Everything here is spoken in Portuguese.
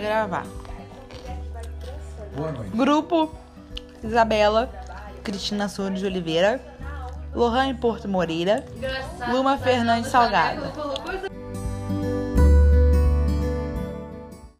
gravar. Boa noite. Grupo Isabela, Cristina Souza de Oliveira, Lohan Porto Moreira, Luma Fernandes Salgado.